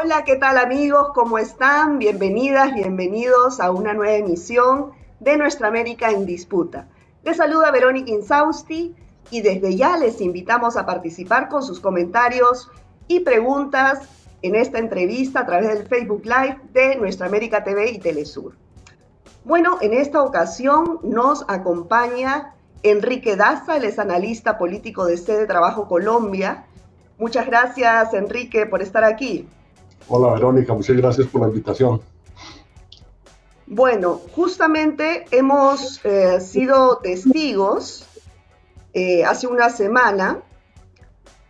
Hola, ¿qué tal amigos? ¿Cómo están? Bienvenidas, bienvenidos a una nueva emisión de Nuestra América en Disputa. Les saluda Verónica Insausti y desde ya les invitamos a participar con sus comentarios y preguntas en esta entrevista a través del Facebook Live de Nuestra América TV y Telesur. Bueno, en esta ocasión nos acompaña Enrique Daza, él es analista político de Sede Trabajo Colombia. Muchas gracias, Enrique, por estar aquí. Hola, Verónica, muchas gracias por la invitación. Bueno, justamente hemos eh, sido testigos eh, hace una semana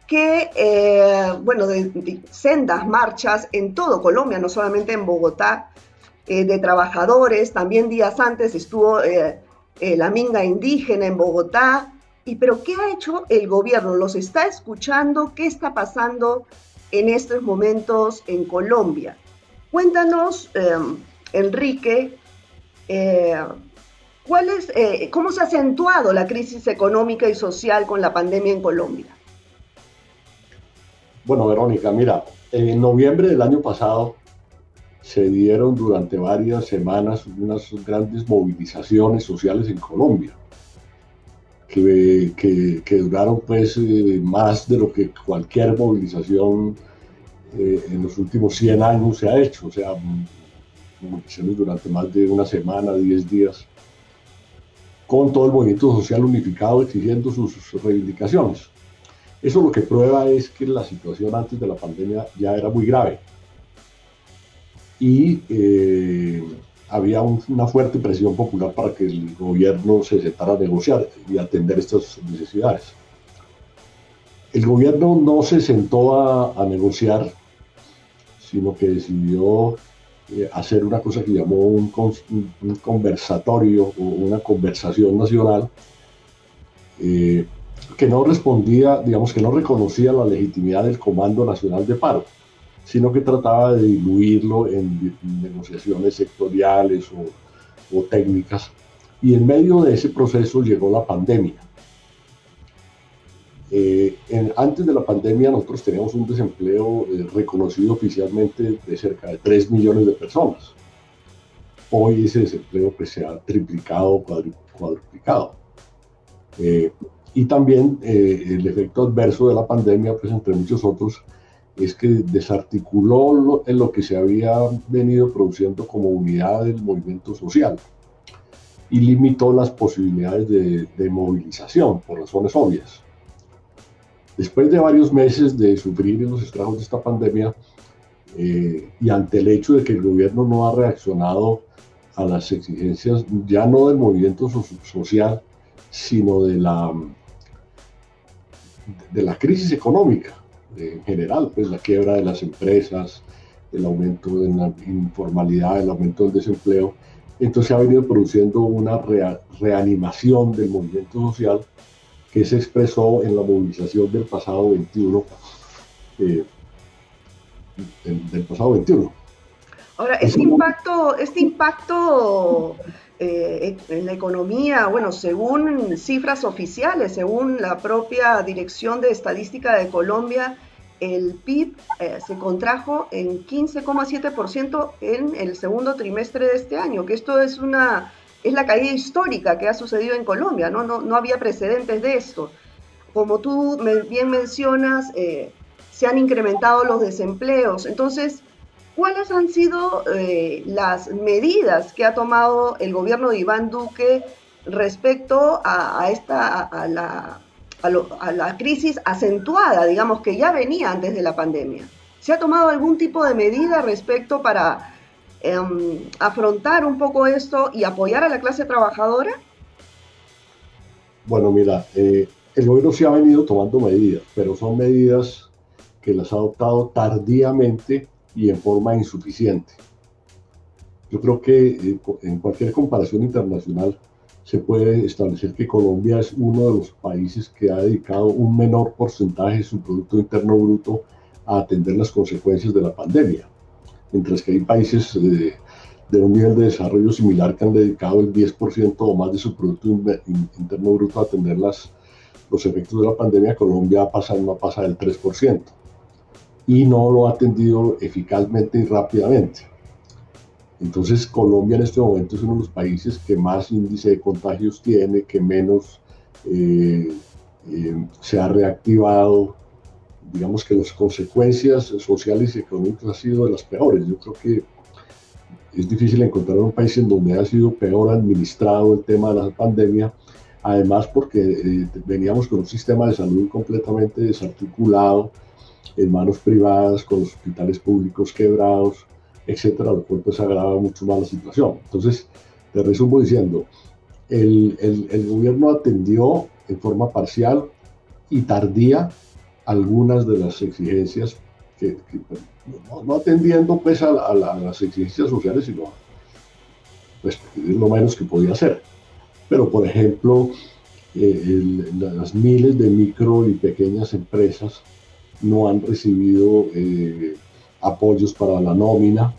que, eh, bueno, de, sendas marchas en todo Colombia, no solamente en Bogotá, de trabajadores, también días antes estuvo la minga indígena en Bogotá, y pero ¿qué ha hecho el gobierno? ¿Los está escuchando? ¿Qué está pasando en estos momentos en Colombia? Cuéntanos, em, Enrique, eh, ¿cuál es, eh, ¿cómo se ha acentuado la crisis económica y social con la pandemia en Colombia? Bueno, Verónica, mira, en noviembre del año pasado se dieron durante varias semanas unas grandes movilizaciones sociales en Colombia, que, que, duraron pues eh, más de lo que cualquier movilización en los últimos 100 años se ha hecho. O sea, movilizaciones durante más de una semana, 10 días, con todo el movimiento social unificado exigiendo sus, reivindicaciones. Eso lo que prueba es que la situación antes de la pandemia ya era muy grave y eh, había una fuerte presión popular para que el gobierno se sentara a negociar y atender estas necesidades. El gobierno no se sentó a, a negociar, sino que decidió eh, hacer una cosa que llamó un, conversatorio o una conversación nacional eh, que no respondía, digamos que no reconocía la legitimidad del Comando Nacional de Paro, sino que trataba de diluirlo en, negociaciones sectoriales o técnicas. Y en medio de ese proceso llegó la pandemia eh, antes de la pandemia nosotros teníamos un desempleo eh, reconocido oficialmente de cerca de 3 millones de personas. Hoy ese desempleo pues, se ha triplicado, cuadruplicado. Eh, y también el efecto adverso de la pandemia, pues entre muchos otros, es que desarticuló lo, en lo que se había venido produciendo como unidad del movimiento social y limitó las posibilidades de, de movilización por razones obvias. Después de varios meses de sufrir los estragos de esta pandemia eh, y ante el hecho de que el gobierno no ha reaccionado a las exigencias ya no del movimiento social, sino de la, de la crisis económica en general, pues la quiebra de las empresas, el aumento de la informalidad, el aumento del desempleo, entonces ha venido produciendo una reanimación del movimiento social que se expresó en la movilización del pasado 21. Eh, del, pasado 21. Ahora, este impacto, este impacto eh, en la economía, bueno, según cifras oficiales, según la propia Dirección de Estadística de Colombia, el PIB eh, se contrajo en 15,7% en el segundo trimestre de este año, que esto es una es la caída histórica que ha sucedido en Colombia, ¿no? No, no había precedentes de esto. Como tú bien mencionas, eh, se han incrementado los desempleos. Entonces, ¿cuáles han sido eh, las medidas que ha tomado el gobierno de Iván Duque respecto a, esta, a, la, crisis acentuada, digamos, que ya venía antes de la pandemia? ¿Se ha tomado algún tipo de medida respecto para Em, afrontar un poco esto y apoyar a la clase trabajadora? Bueno, mira, eh, el gobierno sí ha venido tomando medidas, pero son medidas que las ha adoptado tardíamente y en forma insuficiente. Yo creo que eh, en cualquier comparación internacional se puede establecer que Colombia es uno de los países que ha dedicado un menor porcentaje de su Producto Interno Bruto a atender las consecuencias de la pandemia mientras que hay países de, un nivel de desarrollo similar que han dedicado el 10% o más de su Producto Interno Bruto a atender las, los efectos de la pandemia, Colombia pasa, no pasa del 3%. Y no lo ha atendido eficazmente y rápidamente. Entonces Colombia en este momento es uno de los países que más índice de contagios tiene, que menos eh, eh, se ha reactivado. Digamos que las consecuencias sociales y económicas han sido de las peores. Yo creo que es difícil encontrar un país en donde ha sido peor administrado el tema de la pandemia, además porque eh, veníamos con un sistema de salud completamente desarticulado, en manos privadas, con los hospitales públicos quebrados, etcétera, lo cual pues agrava mucho más la situación. Entonces, te resumo diciendo, el, el, gobierno atendió en forma parcial y tardía algunas de las exigencias que, no, atendiendo pues a, las exigencias sociales, sino pues, lo menos que podía hacer. Pero, por ejemplo, eh, las miles de micro y pequeñas empresas no han recibido eh, apoyos para la nómina.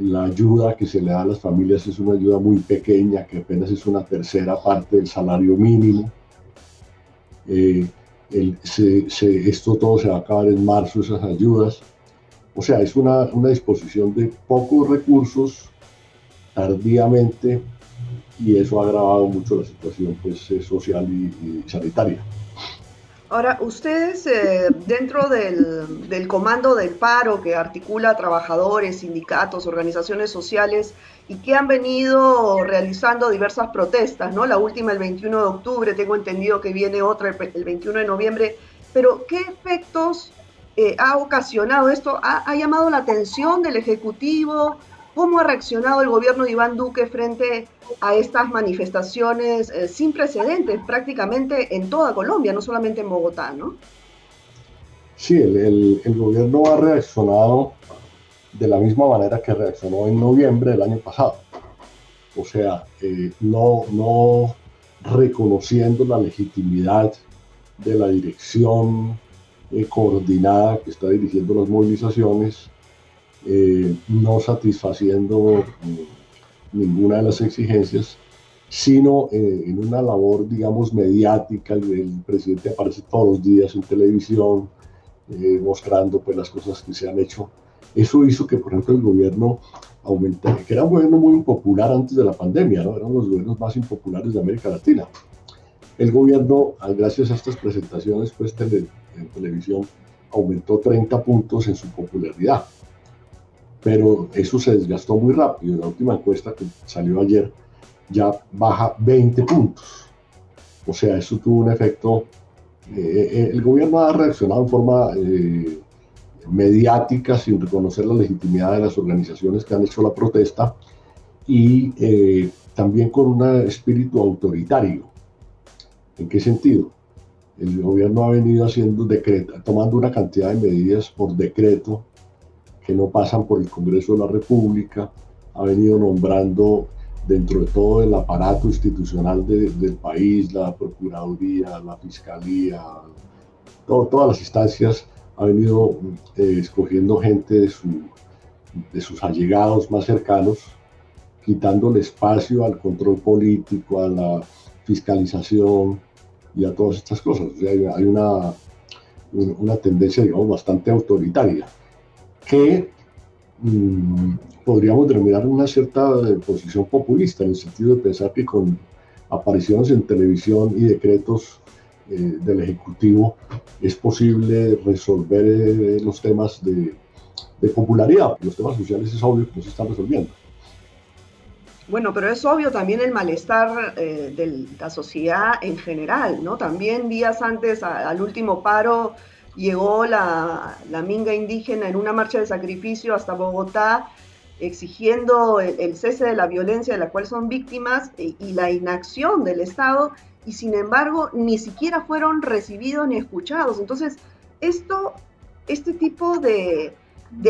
La ayuda que se le da a las familias es una ayuda muy pequeña, que apenas es una tercera parte del salario mínimo. Eh, esto todo se va a acabar en marzo, esas ayudas. O sea, es una, disposición de pocos recursos tardíamente y eso ha agravado mucho la situación pues, eh, social y sanitaria. Ahora, ustedes eh, dentro del, comando del paro que articula trabajadores, sindicatos, organizaciones sociales y que han venido realizando diversas protestas, ¿no? La última el 21 de octubre, tengo entendido que viene otra el 21 de noviembre, pero ¿qué efectos eh, ha ocasionado esto? ¿Ha, ¿Ha, llamado la atención del Ejecutivo? ¿Cómo ha reaccionado el gobierno de Iván Duque frente a estas manifestaciones eh, sin precedentes prácticamente en toda Colombia, no solamente en Bogotá, ¿no? Sí, el, gobierno ha reaccionado de la misma manera que reaccionó en noviembre del año pasado. O sea, eh, no, no reconociendo la legitimidad de la dirección eh, coordinada que está dirigiendo las movilizaciones, eh, no satisfaciendo mm, ninguna de las exigencias, sino eh, en una labor, digamos, mediática. El, presidente aparece todos los días en televisión eh, mostrando pues, las cosas que se han hecho. Eso hizo que, por ejemplo, el gobierno aumentara, que era un gobierno muy impopular antes de la pandemia, ¿no? eran los gobiernos más impopulares de América Latina. El gobierno, gracias a estas presentaciones pues, en televisión, aumentó 30 puntos en su popularidad pero eso se desgastó muy rápido. La última encuesta que salió ayer ya baja 20 puntos. O sea, eso tuvo un efecto. Eh, eh, el gobierno ha reaccionado en forma eh, mediática sin reconocer la legitimidad de las organizaciones que han hecho la protesta y también con un espíritu autoritario. ¿En qué sentido? El gobierno ha venido haciendo decreto, tomando una cantidad de medidas por decreto que no pasan por el Congreso de la República, ha venido nombrando dentro de todo el aparato institucional del país, la Procuraduría, la Fiscalía, todas las instancias, ha venido eh, escogiendo gente de, de sus allegados más cercanos, quitando el espacio al control político, a la fiscalización y a todas estas cosas. O sea, hay una, una tendencia, digamos, bastante autoritaria que mm, podríamos denominar una cierta eh, posición populista, en el sentido de pensar que con apariciones en televisión y decretos eh, del Ejecutivo es posible resolver eh, los temas de, popularidad. Los temas sociales es obvio que no se están resolviendo. Bueno, pero es obvio también el malestar de la sociedad en general, ¿no? También días antes al último paro llegó la, minga indígena en una marcha de sacrificio hasta Bogotá exigiendo el, cese de la violencia de la cual son víctimas eh, y, la inacción del Estado y sin embargo ni siquiera fueron recibidos ni escuchados. Entonces, esto, este tipo de,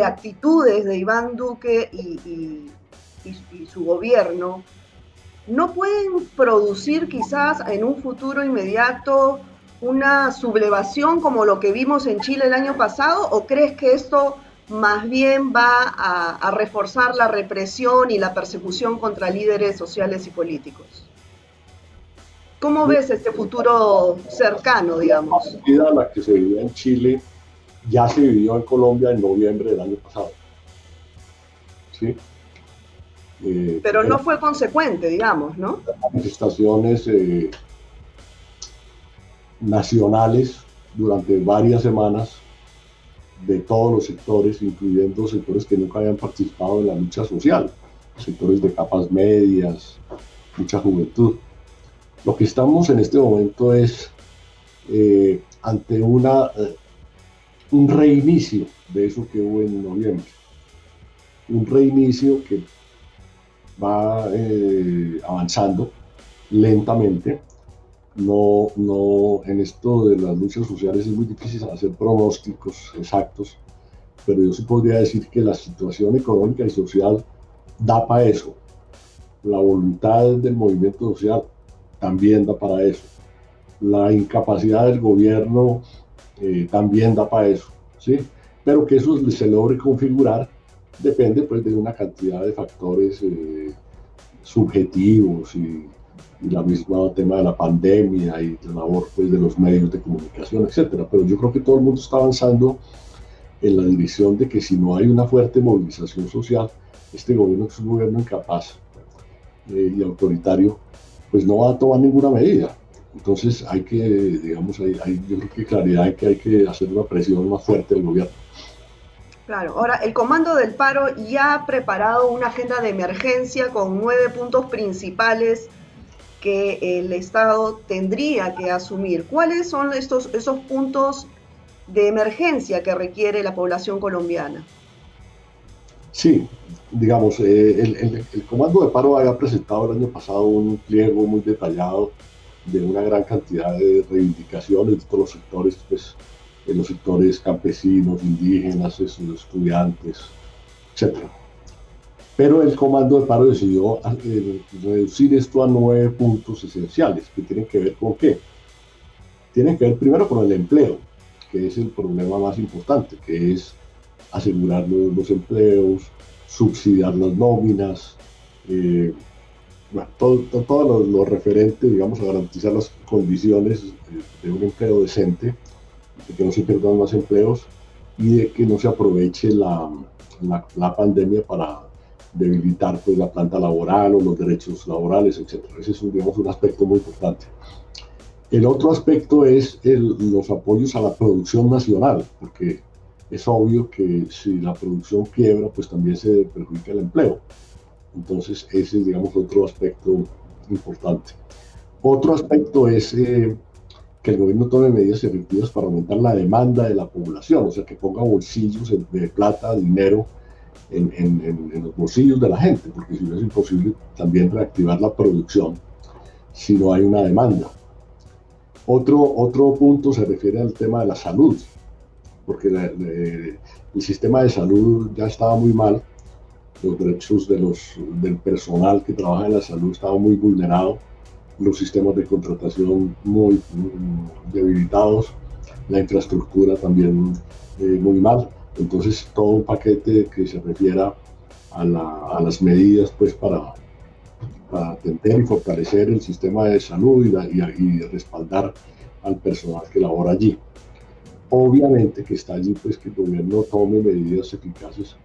actitudes de Iván Duque y su gobierno no pueden producir quizás en un futuro inmediato una sublevación como lo que vimos en Chile el año pasado o crees que esto más bien va a, reforzar la represión y la persecución contra líderes sociales y políticos? ¿Cómo ves este futuro cercano, digamos? La la que se vivía en Chile ya se vivió en Colombia en noviembre del año pasado. ¿Sí? Eh, pero no fue consecuente, digamos, ¿no? Manifestaciones eh, nacionales durante varias semanas de todos los sectores, incluyendo sectores que nunca habían participado en la lucha social, sectores de capas medias, mucha juventud. Lo que estamos en este momento es eh, ante una, un reinicio de eso que hubo en noviembre. Un reinicio que va eh, avanzando lentamente. No, no, en esto de las luchas sociales es muy difícil hacer pronósticos exactos, pero yo sí podría decir que la situación económica y social da para eso. La voluntad del movimiento social también da para eso. La incapacidad del gobierno eh, también da para eso. ¿sí? Pero que eso se logre configurar depende pues de una cantidad de factores eh, subjetivos y, la misma tema de la pandemia y la labor pues, de los medios de comunicación, etcétera. Pero yo creo que todo el mundo está avanzando en la dirección de que si no hay una fuerte movilización social, este gobierno es un gobierno incapaz eh, y autoritario, pues no va a tomar ninguna medida. Entonces hay que, digamos, hay, hay, yo creo que claridad en que hay que hacer una presión más fuerte del gobierno. Claro, ahora el Comando del Paro ya ha preparado una agenda de emergencia con nueve puntos principales que el Estado tendría que asumir. ¿Cuáles son estos, esos puntos de emergencia que requiere la población colombiana? Sí, digamos, eh, el, Comando de Paro había presentado el año pasado un pliego muy detallado de una gran cantidad de reivindicaciones de todos los sectores, pues, en los sectores campesinos, indígenas, estudiantes, etc. Pero el comando de paro decidió eh, reducir esto a nueve puntos esenciales, que tienen que ver con qué. Tienen que ver primero con el empleo, que es el problema más importante, que es asegurar los, empleos, subsidiar las nóminas, eh, todo, todo, lo, referente, digamos, a garantizar las condiciones de un empleo decente de que no se pierdan más empleos y de que no se aproveche la, la, pandemia para debilitar pues, la planta laboral o los derechos laborales, etc. Ese es digamos, un aspecto muy importante. El otro aspecto es el, los apoyos a la producción nacional, porque es obvio que si la producción quiebra, pues también se perjudica el empleo. Entonces, ese es, digamos, otro aspecto importante. Otro aspecto es eh, que el gobierno tome medidas efectivas para aumentar la demanda de la población, o sea, que ponga bolsillos de plata, dinero en, los bolsillos de la gente, porque si no es imposible también reactivar la producción si no hay una demanda. Otro, otro punto se refiere al tema de la salud, porque el sistema de salud ya estaba muy mal, los derechos de los, del personal que trabaja en la salud estaban muy vulnerados los sistemas de contratación muy, debilitados, la infraestructura también eh, muy mal. Entonces, todo un paquete que se refiera a, las medidas pues, para, atender y fortalecer el sistema de salud y, y, respaldar al personal que labora allí. Obviamente que está allí pues, que el gobierno tome medidas eficaces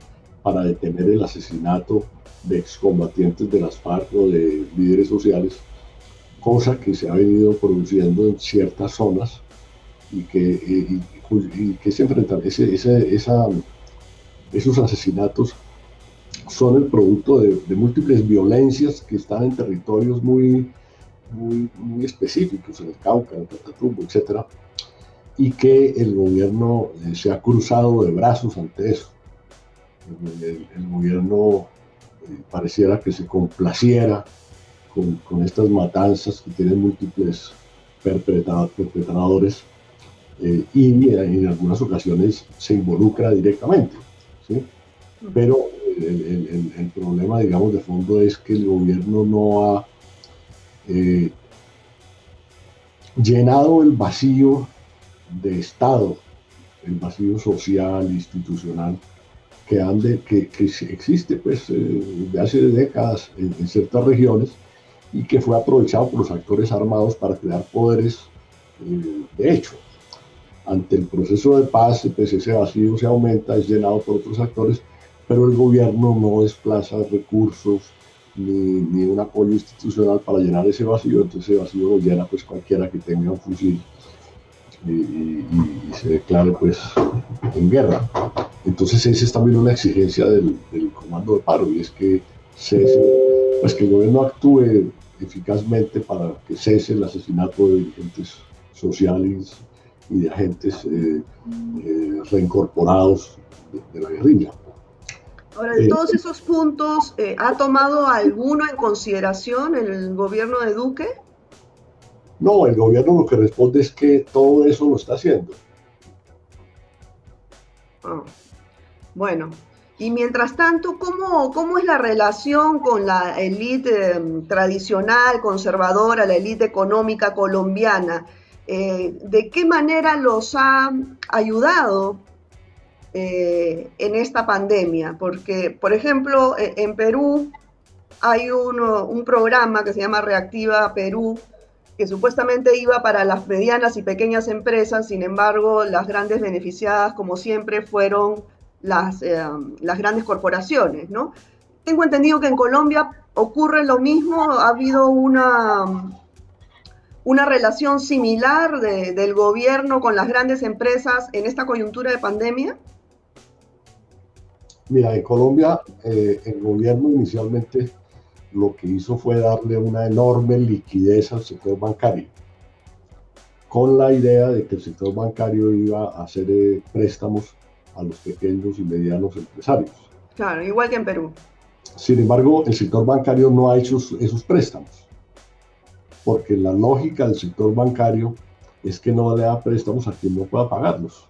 para detener el asesinato de excombatientes de las FARC o de líderes sociales cosa que se ha venido produciendo en ciertas zonas y que, y, que se enfrentan, ese, esa, esos asesinatos son el producto de, múltiples violencias que están en territorios muy, muy, muy específicos, en el Cauca, en Catatumbo, etc. Y que el gobierno eh, se ha cruzado de brazos ante eso. El, el gobierno eh, pareciera que se complaciera con, estas matanzas que tienen múltiples perpetradores eh, y en, algunas ocasiones se involucra directamente. Pero el, problema, digamos, de fondo es que el gobierno no ha eh, llenado el vacío de Estado, el vacío social, institucional, que, ande, que, existe pues, eh, desde hace décadas en ciertas regiones y que fue aprovechado por los actores armados para crear poderes eh, de hecho. Ante el proceso de paz, pues ese vacío se aumenta, es llenado por otros actores, pero el gobierno no desplaza recursos ni, un apoyo institucional para llenar ese vacío, entonces ese vacío lo llena pues cualquiera que tenga un fusil y, se declare pues en guerra. Entonces esa es también una exigencia del, comando de paro y es que pues que el gobierno actúe eficazmente para que cese el asesinato de dirigentes sociales y de agentes eh, eh, reincorporados de, la guerrilla. Ahora, de eh, todos esos puntos, ¿ha tomado alguno en consideración el gobierno de Duque? No, el gobierno lo que responde es que todo eso lo está haciendo. Ah, bueno, y mientras tanto, ¿cómo, cómo es la relación con la élite em, tradicional, conservadora, la élite económica colombiana? Eh, ¿De qué manera los ha ayudado eh, en esta pandemia? Porque, por ejemplo, e, en Perú hay un programa que se llama Reactiva Perú, que supuestamente iba para las medianas y pequeñas empresas, sin embargo, las grandes beneficiadas, como siempre, fueron las, eh, grandes corporaciones. Tengo entendido que en Colombia ocurre lo mismo, ha habido una, una relación similar del gobierno con las grandes empresas en esta coyuntura de pandemia. Mira, en Colombia eh, el gobierno inicialmente lo que hizo fue darle una enorme liquidez al sector bancario, con la idea de que el sector bancario iba a hacer eh, préstamos a los pequeños y medianos empresarios. Claro, igual que en Perú. Sin embargo, el sector bancario no ha hecho esos préstamos, porque la lógica del sector bancario es que no le da préstamos a quien no pueda pagarlos.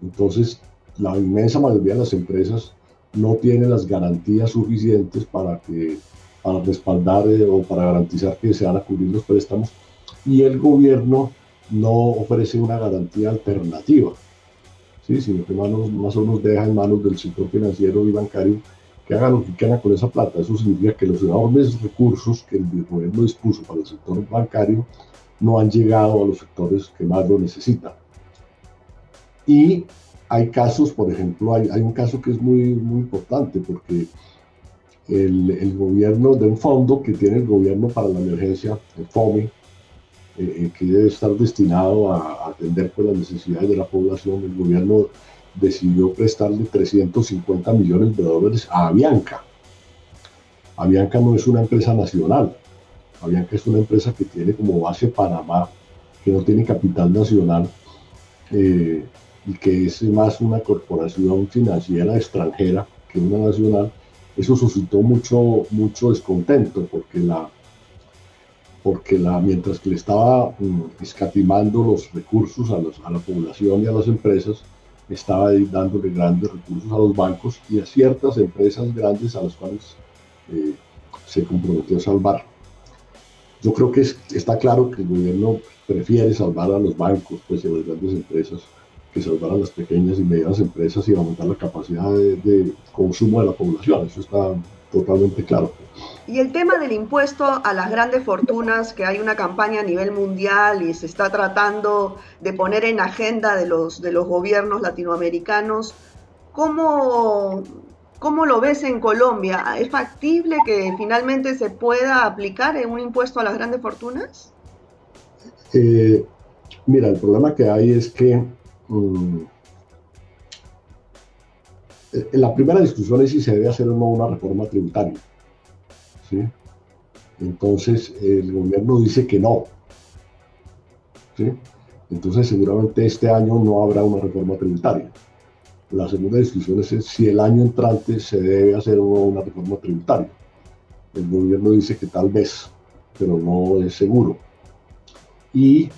Entonces, la inmensa mayoría de las empresas no tiene las garantías suficientes para, que, para respaldar eh, o para garantizar que se van a cubrir los préstamos y el gobierno no ofrece una garantía alternativa. ¿sí? sino que más, más o menos deja en manos del sector financiero y bancario que hagan lo que quieran con esa plata. Eso significa que los enormes recursos que el gobierno dispuso para el sector bancario no han llegado a los sectores que más lo necesitan. Y hay casos, por ejemplo, hay, hay un caso que es muy, muy importante porque el, el, gobierno de un fondo que tiene el gobierno para la emergencia, el FOMI, eh, que debe estar destinado a, atender pues, las necesidades de la población, el gobierno decidió prestarle 350 millones de dólares a Avianca. Avianca no es una empresa nacional, Avianca es una empresa que tiene como base Panamá, que no tiene capital nacional eh, y que es más una corporación financiera extranjera que una nacional. Eso suscitó mucho, mucho descontento porque la, porque la, mientras que le estaba mm, escatimando los recursos a, la población y a las empresas, estaba dándole grandes recursos a los bancos y a ciertas empresas grandes a las cuales eh, se comprometió a salvar. Yo creo que está claro que el gobierno prefiere salvar a los bancos pues, y a las grandes empresas que salvar a las pequeñas y medianas empresas y aumentar la capacidad de, de consumo de la población. Eso está totalmente claro. Y el tema del impuesto a las grandes fortunas, que hay una campaña a nivel mundial y se está tratando de poner en agenda de los, de los gobiernos latinoamericanos, ¿cómo, ¿cómo lo ves en Colombia? ¿Es factible que finalmente se pueda aplicar un impuesto a las grandes fortunas? Eh, mira, el problema que hay es que mm, la primera discusión es si se debe hacer una reforma tributaria. Entonces el gobierno dice que no. Entonces seguramente este año no habrá una reforma tributaria. La segunda discusión es si el año entrante se debe hacer una reforma tributaria. El gobierno dice que tal vez, pero no es seguro. Y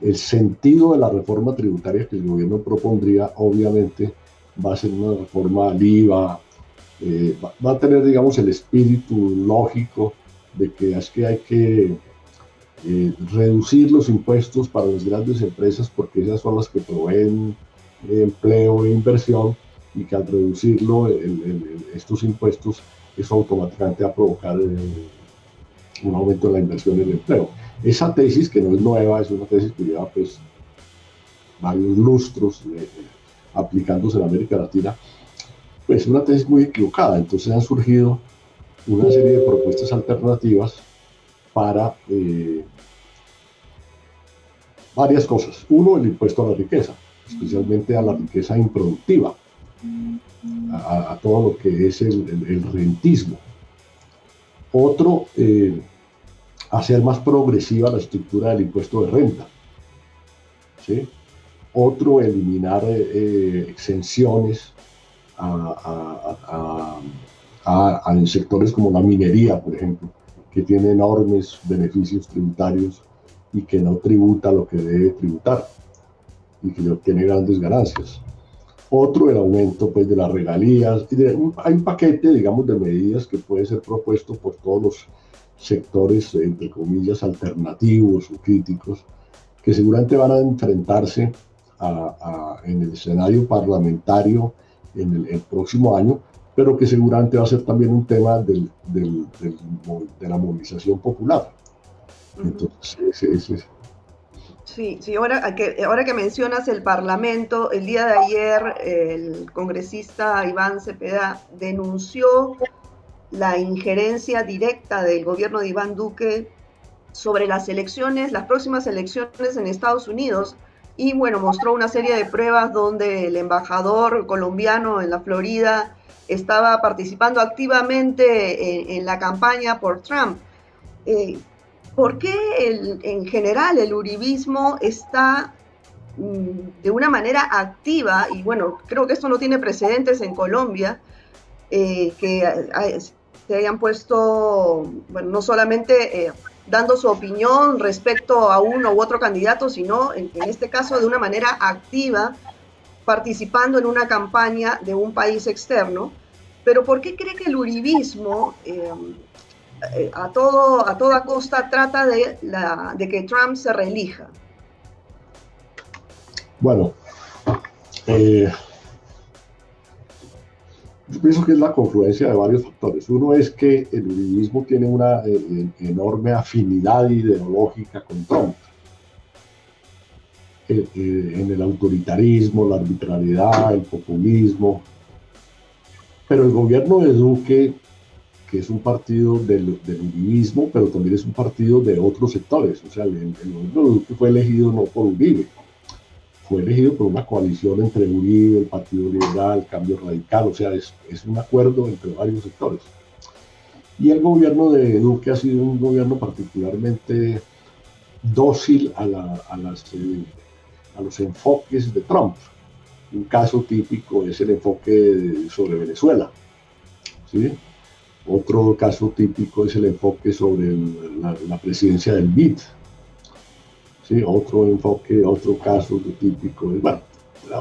el sentido de la reforma tributaria que el gobierno propondría, obviamente, va a ser una reforma al IVA, eh, va, a tener, digamos, el espíritu lógico de que es que hay que eh, reducir los impuestos para las grandes empresas porque esas son las que proveen empleo e inversión y que al reducirlo estos impuestos eso automáticamente va a provocar eh, un aumento de la inversión y el empleo. Esa tesis, que no es nueva, es una tesis que lleva pues varios lustros aplicándose en América Latina, pues es una tesis muy equivocada. Entonces han surgido una serie de propuestas alternativas para eh, varias cosas. Uno, el impuesto a la riqueza, especialmente a la riqueza improductiva, a, todo lo que es el, rentismo. Otro, eh, hacer más progresiva la estructura del impuesto de renta. ¿sí? Otro, eliminar eh, eh, exenciones a, en sectores como la minería, por ejemplo, que tiene enormes beneficios tributarios y que no tributa lo que debe tributar y que tiene grandes ganancias. Otro, el aumento pues, de las regalías. Y hay un paquete, digamos, de medidas que puede ser propuesto por todos los sectores, entre comillas, alternativos o críticos, que seguramente van a enfrentarse en el escenario parlamentario en el, próximo año, pero que seguramente va a ser también un tema del, del, de la movilización popular. Entonces, ese, Sí, sí ahora, que, ahora que mencionas el Parlamento, el día de ayer el congresista Iván Cepeda denunció la injerencia directa del gobierno de Iván Duque sobre las elecciones, las próximas elecciones en Estados Unidos. Y bueno, mostró una serie de pruebas donde el embajador colombiano en la Florida estaba participando activamente en, la campaña por Trump. Eh, ¿Por qué en general el uribismo está mm, de una manera activa, y bueno, creo que esto no tiene precedentes en Colombia, eh, que se hayan puesto, bueno, no solamente eh, dando su opinión respecto a uno u otro candidato, sino en, este caso de una manera activa, participando en una campaña de un país externo. Pero ¿por qué cree que el uribismo eh, eh, a, todo, a toda costa trata de, que Trump se reelija? Bueno, yo pienso que es la confluencia de varios factores. Uno es que el uribismo tiene una eh, eh, enorme afinidad ideológica con Trump. Eh, en el autoritarismo, la arbitrariedad, el populismo. Pero el gobierno de Duque, que es un partido del, del pero también es un partido de otros sectores. O sea, el, el gobierno de Duque fue elegido no por Uribe, fue elegido por una coalición entre Uribe, el Partido Liberal, Cambio Radical, o sea, es, un acuerdo entre varios sectores. Y el gobierno de Duque ha sido un gobierno particularmente dócil a, la, a, las, eh, a los enfoques de Trump. Un caso típico es el enfoque sobre Venezuela. Otro caso típico es el enfoque sobre la, la presidencia del BID, otro enfoque, otro caso típico. Bueno,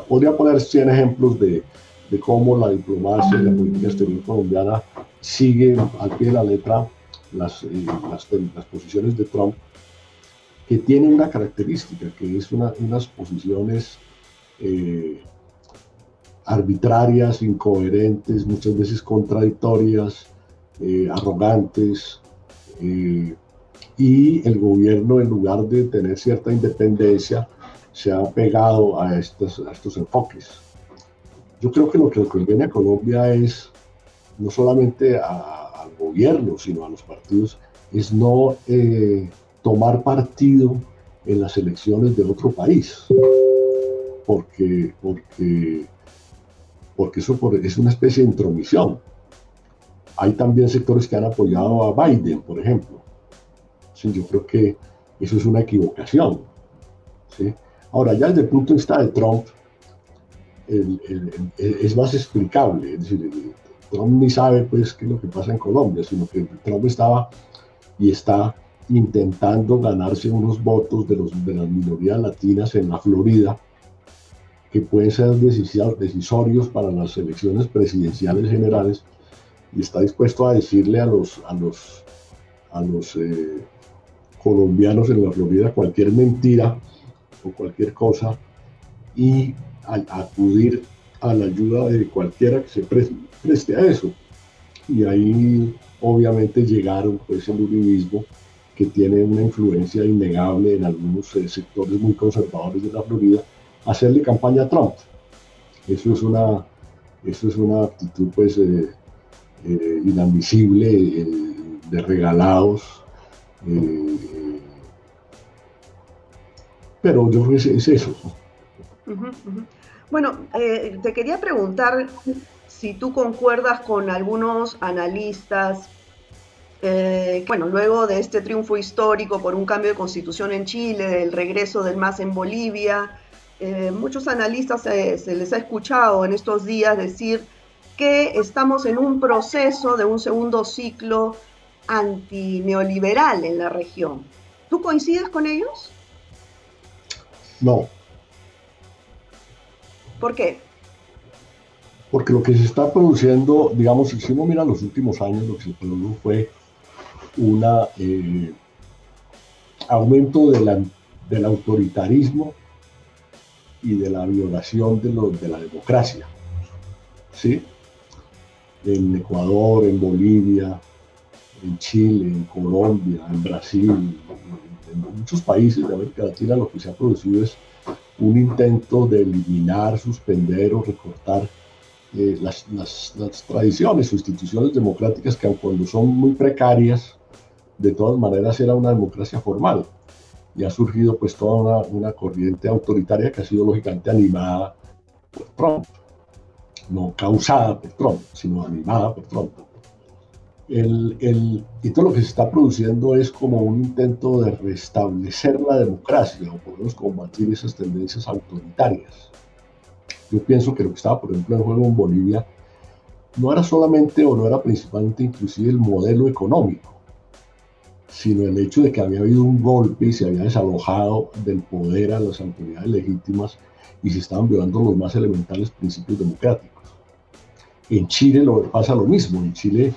podría poner 100 ejemplos de, de cómo la diplomacia y la política exterior colombiana sigue al pie de la letra las, eh, las, las, posiciones de Trump, que tiene una característica, que es una, unas posiciones eh, arbitrarias, incoherentes, muchas veces contradictorias, eh, arrogantes, y el gobierno en lugar de tener cierta independencia se ha pegado a estos, estos enfoques. Yo creo que lo que conviene a Colombia es no solamente al gobierno, sino a los partidos, es no eh, tomar partido en las elecciones de otro país, porque, porque, porque eso es una especie de intromisión. Hay también sectores que han apoyado a Biden, por ejemplo, yo creo que eso es una equivocación. Ahora, ya desde el punto de vista de Trump, es más explicable. Es decir, Trump ni sabe pues, qué es lo que pasa en Colombia, sino que Trump estaba y está intentando ganarse unos votos de, los, de las minorías latinas en la Florida, que pueden ser decisorios para las elecciones presidenciales generales, y está dispuesto a decirle a los, a los, a los eh, colombianos en la Florida cualquier mentira o cualquier cosa y acudir a la ayuda de cualquiera que se preste, a eso. Y ahí obviamente llegaron pues el uribismo que tiene una influencia innegable en algunos eh, sectores muy conservadores de la Florida hacerle campaña a Trump. Eso es una, eso es una actitud pues eh, eh, inadmisible, de regalados. Pero yo creo que es, eso. Bueno, te quería preguntar si tú concuerdas con algunos analistas eh, bueno, luego de este triunfo histórico por un cambio de constitución en Chile, del regreso del MAS en Bolivia, eh, muchos analistas se les ha escuchado en estos días decir que estamos en un proceso de un segundo ciclo antineoliberal en la región. ¿Tú coincides con ellos? No. ¿Por qué? Porque lo que se está produciendo, digamos, si uno mira los últimos años, lo que se produjo fue un eh, aumento del autoritarismo y de la violación de, de la democracia. ¿sí? En Ecuador, en Bolivia, en Chile, en Colombia, en Brasil, en muchos países de América Latina lo que se ha producido es un intento de eliminar, suspender o recortar eh, las, tradiciones o instituciones democráticas que aun cuando son muy precarias, de todas maneras era una democracia formal. Y ha surgido pues toda una, corriente autoritaria que ha sido lógicamente animada por Trump. No causada por Trump, sino animada por Trump. El, el, y todo lo que se está produciendo es como un intento de restablecer la democracia o por lo menos combatir esas tendencias autoritarias. Yo pienso que lo que estaba, por ejemplo, en juego en Bolivia no era solamente o no era principalmente inclusive el modelo económico, sino el hecho de que había habido un golpe y se había desalojado del poder a las autoridades legítimas y se estaban violando los más elementales principios democráticos. En Chile lo, pasa lo mismo. En Chile,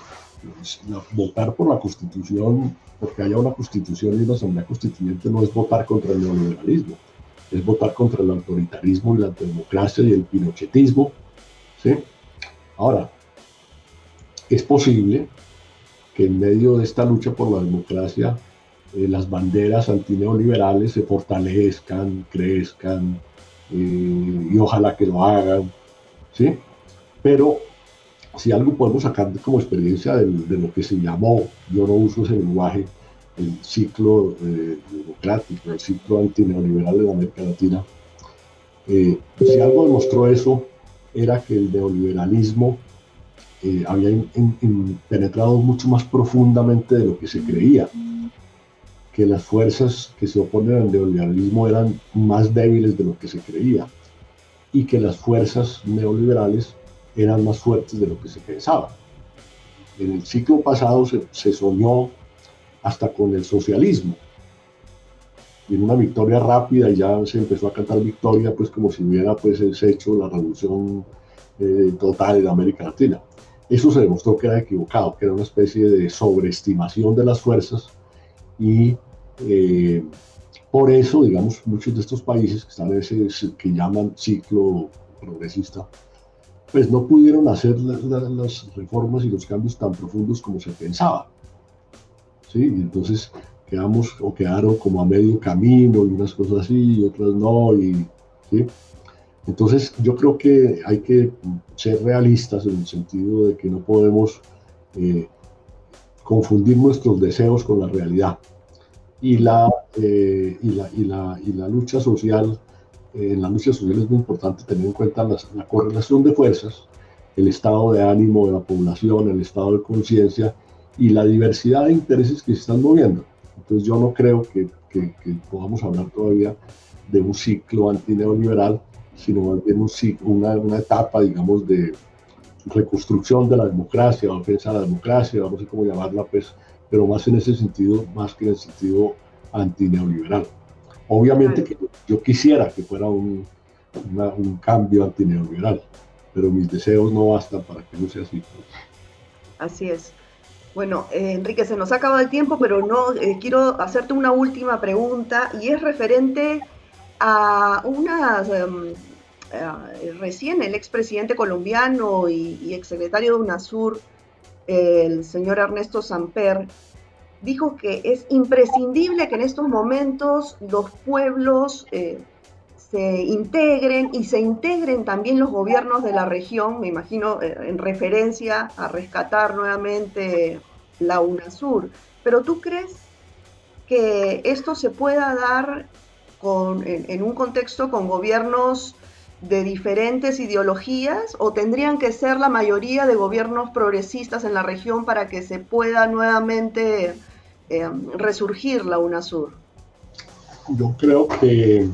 votar por la constitución, porque haya una constitución y una asamblea constituyente, no es votar contra el neoliberalismo, es votar contra el autoritarismo y la democracia y el pinochetismo. ¿sí? Ahora, es posible en medio de esta lucha por la democracia eh, las banderas antineoliberales se fortalezcan, crezcan eh, y ojalá que lo hagan, ¿sí? Pero si algo podemos sacar como experiencia de, lo que se llamó, yo no uso ese lenguaje, el ciclo eh, democrático, el ciclo antineoliberal de América Latina, si algo demostró eso, era que el neoliberalismo eh, había penetrado mucho más profundamente de lo que se creía, que las fuerzas que se oponen al neoliberalismo eran más débiles de lo que se creía y que las fuerzas neoliberales eran más fuertes de lo que se pensaba. En el ciclo pasado se, se soñó hasta con el socialismo, y en una victoria rápida y ya se empezó a cantar victoria, pues como si hubiera pues hecho la revolución eh, total en América Latina. Eso se demostró que era equivocado, que era una especie de sobreestimación de las fuerzas y eh, por eso, digamos, muchos de estos países que están en ese que llaman ciclo progresista, pues no pudieron hacer las reformas y los cambios tan profundos como se pensaba. ¿sí? Y entonces quedamos o quedaron como a medio camino y unas cosas así y otras no. Y. Entonces yo creo que hay que ser realistas en el sentido de que no podemos eh, confundir nuestros deseos con la realidad. Y la, eh, y la, y la, y la lucha social, en la lucha social es muy importante tener en cuenta la correlación de fuerzas, el estado de ánimo de la población, el estado de conciencia y la diversidad de intereses que se están moviendo. Entonces yo no creo que, que, que podamos hablar todavía de un ciclo antineoliberal, sino más bien una, una etapa, digamos, de reconstrucción de la democracia, defensa de la democracia, no sé cómo llamarla, pues, pero más en ese sentido, más que en el sentido antineoliberal. Obviamente que yo quisiera que fuera un, un cambio antineoliberal, pero mis deseos no bastan para que no sea así. Así es. Bueno, eh, Enrique, se nos ha acabado el tiempo, pero no eh, quiero hacerte una última pregunta y es referente a unas em, eh, recién el expresidente colombiano y, exsecretario de UNASUR, el señor Ernesto Samper, dijo que es imprescindible que en estos momentos los pueblos eh, se integren y se integren también los gobiernos de la región, me imagino eh, en referencia a rescatar nuevamente la UNASUR. Pero tú crees que esto se pueda dar con, en, un contexto con gobiernos de diferentes ideologías o tendrían que ser la mayoría de gobiernos progresistas en la región para que se pueda nuevamente eh, resurgir la UNASUR? Yo creo que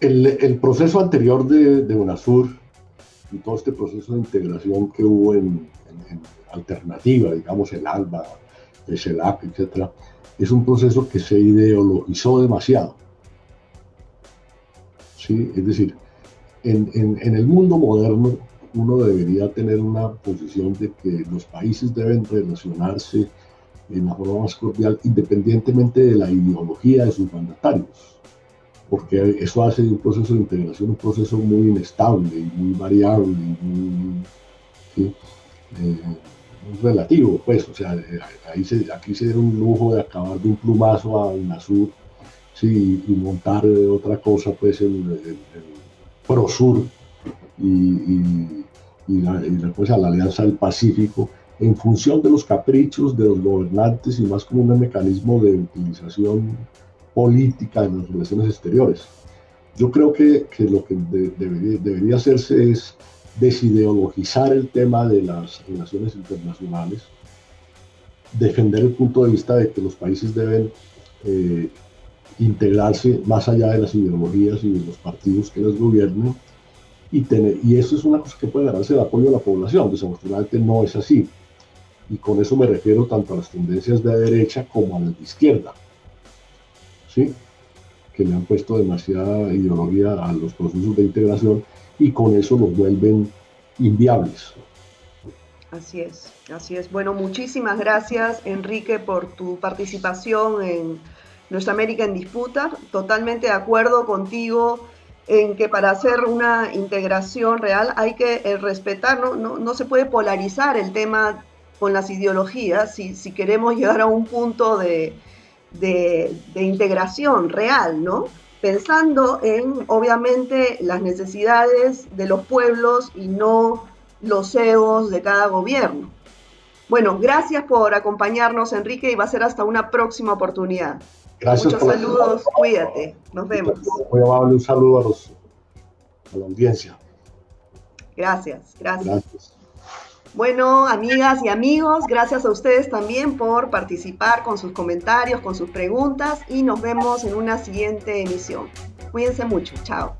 el, proceso anterior de, UNASUR y todo este proceso de integración que hubo en, alternativa, digamos el ALBA, el CELAC, etc., es un proceso que se ideologizó demasiado. ¿Sí? Es decir, en, en, el mundo moderno uno debería tener una posición de que los países deben relacionarse en la forma más cordial independientemente de la ideología de sus mandatarios porque eso hace de un proceso de integración un proceso muy inestable y muy variable y muy, eh, relativo, pues, o sea, eh, ahí se, aquí se dio un lujo de acabar de un plumazo a UNASUR sí, y montar otra cosa, pues, el, el, PROSUR y, y, y, la, a la Alianza del Pacífico en función de los caprichos de los gobernantes y más como un mecanismo de utilización política en las relaciones exteriores. Yo creo que, que lo que debería, debería, hacerse es desideologizar el tema de las relaciones internacionales, defender el punto de vista de que los países deben eh, integrarse más allá de las ideologías y de los partidos que los gobiernen, y, tener, y eso es una cosa que puede ganarse el apoyo de la población. Desafortunadamente no es así. Y con eso me refiero tanto a las tendencias de derecha como a las de izquierda que le han puesto demasiada ideología a los procesos de integración y con eso los vuelven inviables. Así es, así es. Bueno, muchísimas gracias Enrique por tu participación en Nuestra América en Disputa. Totalmente de acuerdo contigo en que para hacer una integración real hay que eh, respetar, no, no, no se puede polarizar el tema con las ideologías si, si queremos llegar a un punto de, de, integración real, ¿no? Pensando en, obviamente, las necesidades de los pueblos y no los egos de cada gobierno. Bueno, gracias por acompañarnos, Enrique, y va a ser hasta una próxima oportunidad. Gracias. Muchos saludos, cuídate, nos vemos. Muy amable, un saludo a, los, a la audiencia. Gracias, gracias. Gracias. Bueno, amigas y amigos, gracias a ustedes también por participar con sus comentarios, con sus preguntas y nos vemos en una siguiente emisión. Cuídense mucho, chao.